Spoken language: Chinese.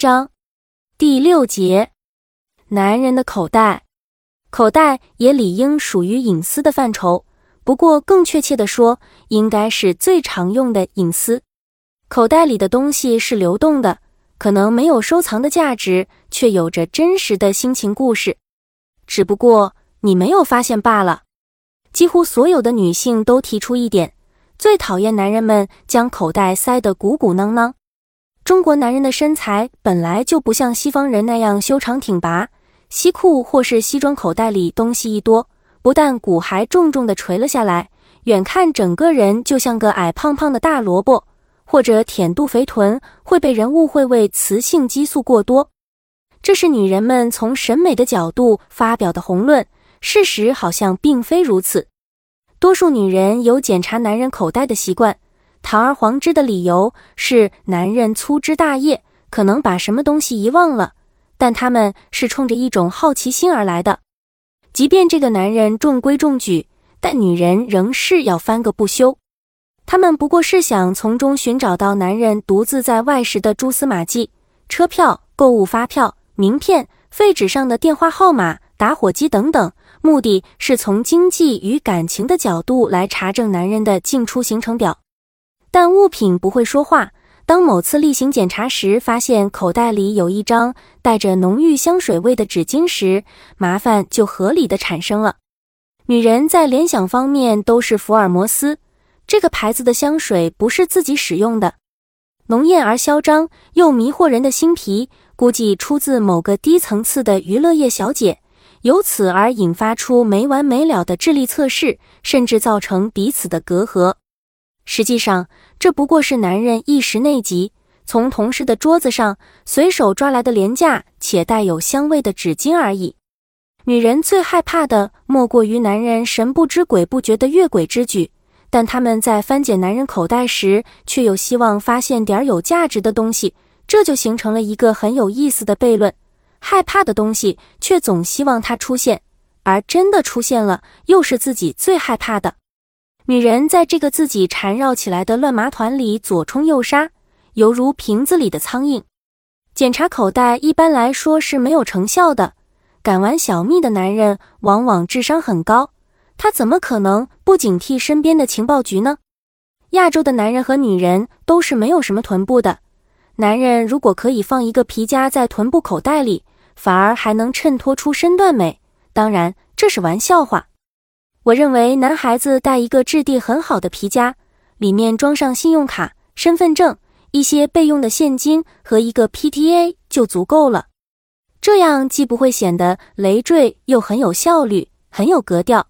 章第六节：男人的口袋。口袋也理应属于隐私的范畴，不过更确切的说，应该是最常用的隐私。口袋里的东西是流动的，可能没有收藏的价值，却有着真实的心情故事。只不过你没有发现罢了。几乎所有的女性都提出一点：最讨厌男人们将口袋塞得鼓鼓囊囊。中国男人的身材本来就不像西方人那样修长挺拔，西裤或是西装口袋里东西一多，不但骨还重重的垂了下来，远看整个人就像个矮胖胖的大萝卜。或者舔肚肥臀会被人误会为雌性激素过多，这是女人们从审美的角度发表的宏论。事实好像并非如此。多数女人有检查男人口袋的习惯，堂而皇之的理由是男人粗枝大叶，可能把什么东西遗忘了。但他们是冲着一种好奇心而来的。即便这个男人中规中矩，但女人仍是要翻个不休。他们不过是想从中寻找到男人独自在外时的蛛丝马迹：车票、购物发票、名片、废纸上的电话号码、打火机等等。目的是从经济与感情的角度来查证男人的进出行程表。但物品不会说话。当某次例行检查时，发现口袋里有一张带着浓郁香水味的纸巾时，麻烦就合理的产生了。女人在联想方面都是福尔摩斯。这个牌子的香水不是自己使用的，浓艳而嚣张又迷惑人的新皮，估计出自某个低层次的娱乐业小姐，由此而引发出没完没了的智力测试，甚至造成彼此的隔阂。实际上，这不过是男人一时内急，从同事的桌子上随手抓来的廉价且带有香味的纸巾而已。女人最害怕的莫过于男人神不知鬼不觉的越轨之举。但他们在翻检男人口袋时，却又希望发现点有价值的东西，这就形成了一个很有意思的悖论：害怕的东西却总希望它出现，而真的出现了，又是自己最害怕的。女人在这个自己缠绕起来的乱麻团里左冲右杀，犹如瓶子里的苍蝇。检查口袋一般来说是没有成效的。敢玩小秘的男人往往智商很高。他怎么可能不警惕身边的情报局呢？亚洲的男人和女人都是没有什么臀部的。男人如果可以放一个皮夹在臀部口袋里，反而还能衬托出身段美。当然，这是玩笑话。我认为男孩子带一个质地很好的皮夹，里面装上信用卡、身份证、一些备用的现金和一个 PTA 就足够了。这样既不会显得累赘，又很有效率，很有格调。